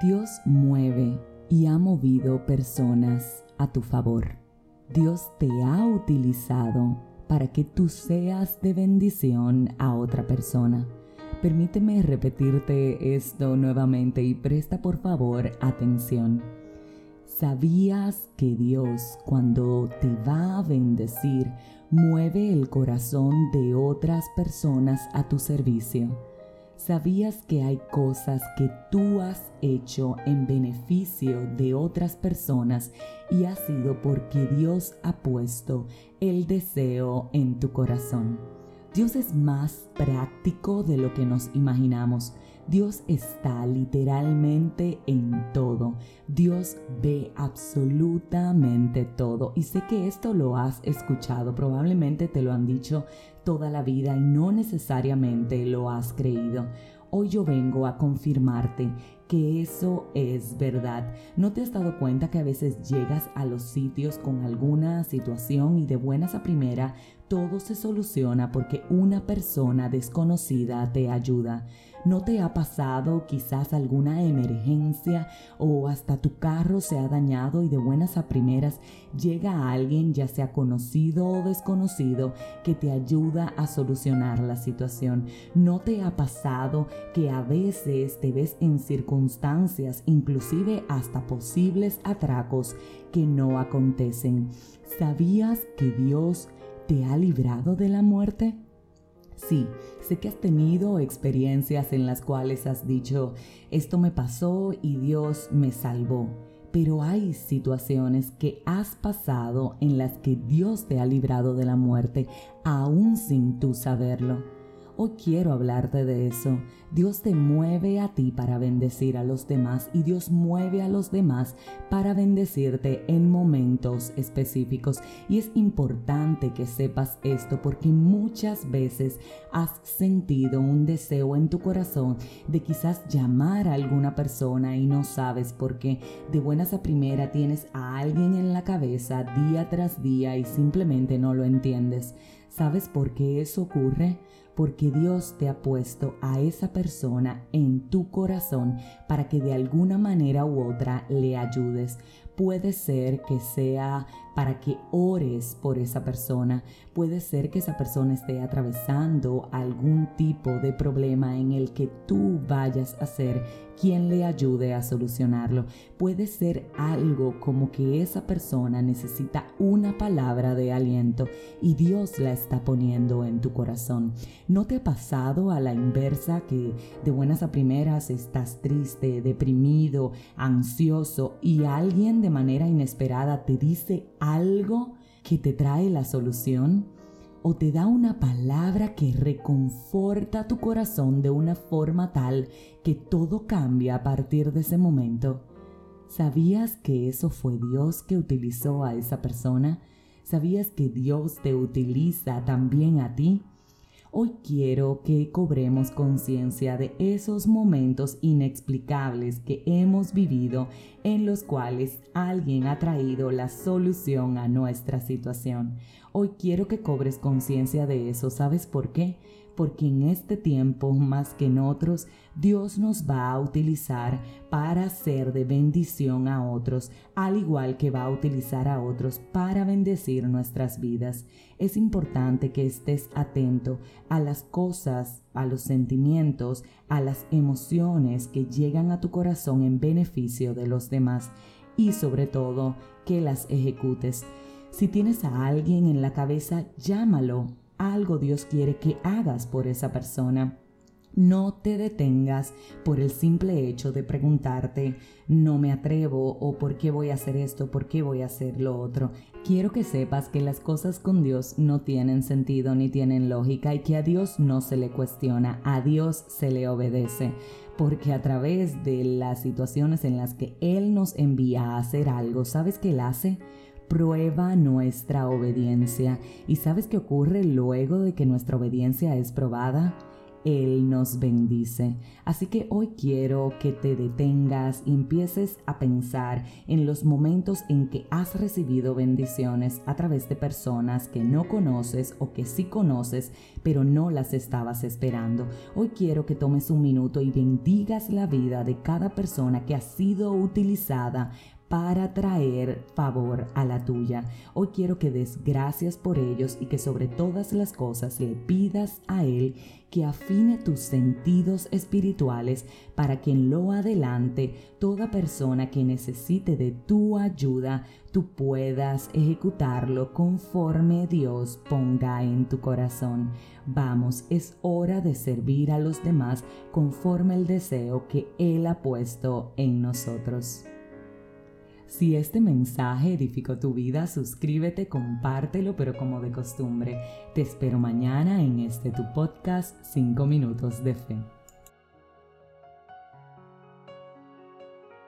Dios mueve y ha movido personas a tu favor. Dios te ha utilizado para que tú seas de bendición a otra persona. Permíteme repetirte esto nuevamente y presta por favor atención. ¿Sabías que Dios cuando te va a bendecir mueve el corazón de otras personas a tu servicio? ¿Sabías que hay cosas que tú has hecho en beneficio de otras personas y ha sido porque Dios ha puesto el deseo en tu corazón? Dios es más práctico de lo que nos imaginamos. Dios está literalmente en todo. Dios ve absolutamente todo. Y sé que esto lo has escuchado, probablemente te lo han dicho toda la vida y no necesariamente lo has creído. Hoy yo vengo a confirmarte que eso es verdad. ¿No te has dado cuenta que a veces llegas a los sitios con alguna situación y de buenas a primera todo se soluciona porque una persona desconocida te ayuda? ¿No te ha pasado quizás alguna emergencia o hasta tu carro se ha dañado y de buenas a primeras llega alguien, ya sea conocido o desconocido, que te ayuda a solucionar la situación? ¿No te ha pasado que a veces te ves en circunstancias, inclusive hasta posibles atracos, que no acontecen? ¿Sabías que Dios te ha librado de la muerte? Sí, sé que has tenido experiencias en las cuales has dicho, esto me pasó y Dios me salvó. Pero hay situaciones que has pasado en las que Dios te ha librado de la muerte, aún sin tú saberlo. Hoy quiero hablarte de eso. Dios te mueve a ti para bendecir a los demás y Dios mueve a los demás para bendecirte en momentos específicos. Y es importante que sepas esto porque muchas veces has sentido un deseo en tu corazón de quizás llamar a alguna persona y no sabes por qué. De buenas a primera tienes a alguien en la cabeza día tras día y simplemente no lo entiendes. ¿Sabes por qué eso ocurre? porque Dios te ha puesto a esa persona en tu corazón para que de alguna manera u otra le ayudes. Puede ser que sea para que ores por esa persona. Puede ser que esa persona esté atravesando algún tipo de problema en el que tú vayas a ser quien le ayude a solucionarlo. Puede ser algo como que esa persona necesita una palabra de aliento y Dios la está poniendo en tu corazón. ¿No te ha pasado a la inversa que de buenas a primeras estás triste, deprimido, ansioso y alguien de manera inesperada te dice algo que te trae la solución? ¿O te da una palabra que reconforta tu corazón de una forma tal que todo cambia a partir de ese momento? ¿Sabías que eso fue Dios que utilizó a esa persona? ¿Sabías que Dios te utiliza también a ti? Hoy quiero que cobremos conciencia de esos momentos inexplicables que hemos vivido en los cuales alguien ha traído la solución a nuestra situación. Hoy quiero que cobres conciencia de eso. ¿Sabes por qué? Porque en este tiempo más que en otros, Dios nos va a utilizar para ser de bendición a otros, al igual que va a utilizar a otros para bendecir nuestras vidas. Es importante que estés atento a las cosas, a los sentimientos, a las emociones que llegan a tu corazón en beneficio de los demás y sobre todo que las ejecutes. Si tienes a alguien en la cabeza, llámalo algo Dios quiere que hagas por esa persona. No te detengas por el simple hecho de preguntarte, no me atrevo o por qué voy a hacer esto, por qué voy a hacer lo otro. Quiero que sepas que las cosas con Dios no tienen sentido ni tienen lógica y que a Dios no se le cuestiona, a Dios se le obedece. Porque a través de las situaciones en las que Él nos envía a hacer algo, ¿sabes qué Él hace? Prueba nuestra obediencia. ¿Y sabes qué ocurre luego de que nuestra obediencia es probada? Él nos bendice. Así que hoy quiero que te detengas y empieces a pensar en los momentos en que has recibido bendiciones a través de personas que no conoces o que sí conoces, pero no las estabas esperando. Hoy quiero que tomes un minuto y bendigas la vida de cada persona que ha sido utilizada para traer favor a la tuya. Hoy quiero que des gracias por ellos y que sobre todas las cosas le pidas a Él que afine tus sentidos espirituales para que en lo adelante toda persona que necesite de tu ayuda, tú puedas ejecutarlo conforme Dios ponga en tu corazón. Vamos, es hora de servir a los demás conforme el deseo que Él ha puesto en nosotros. Si este mensaje edificó tu vida, suscríbete, compártelo, pero como de costumbre, te espero mañana en este tu podcast 5 minutos de fe.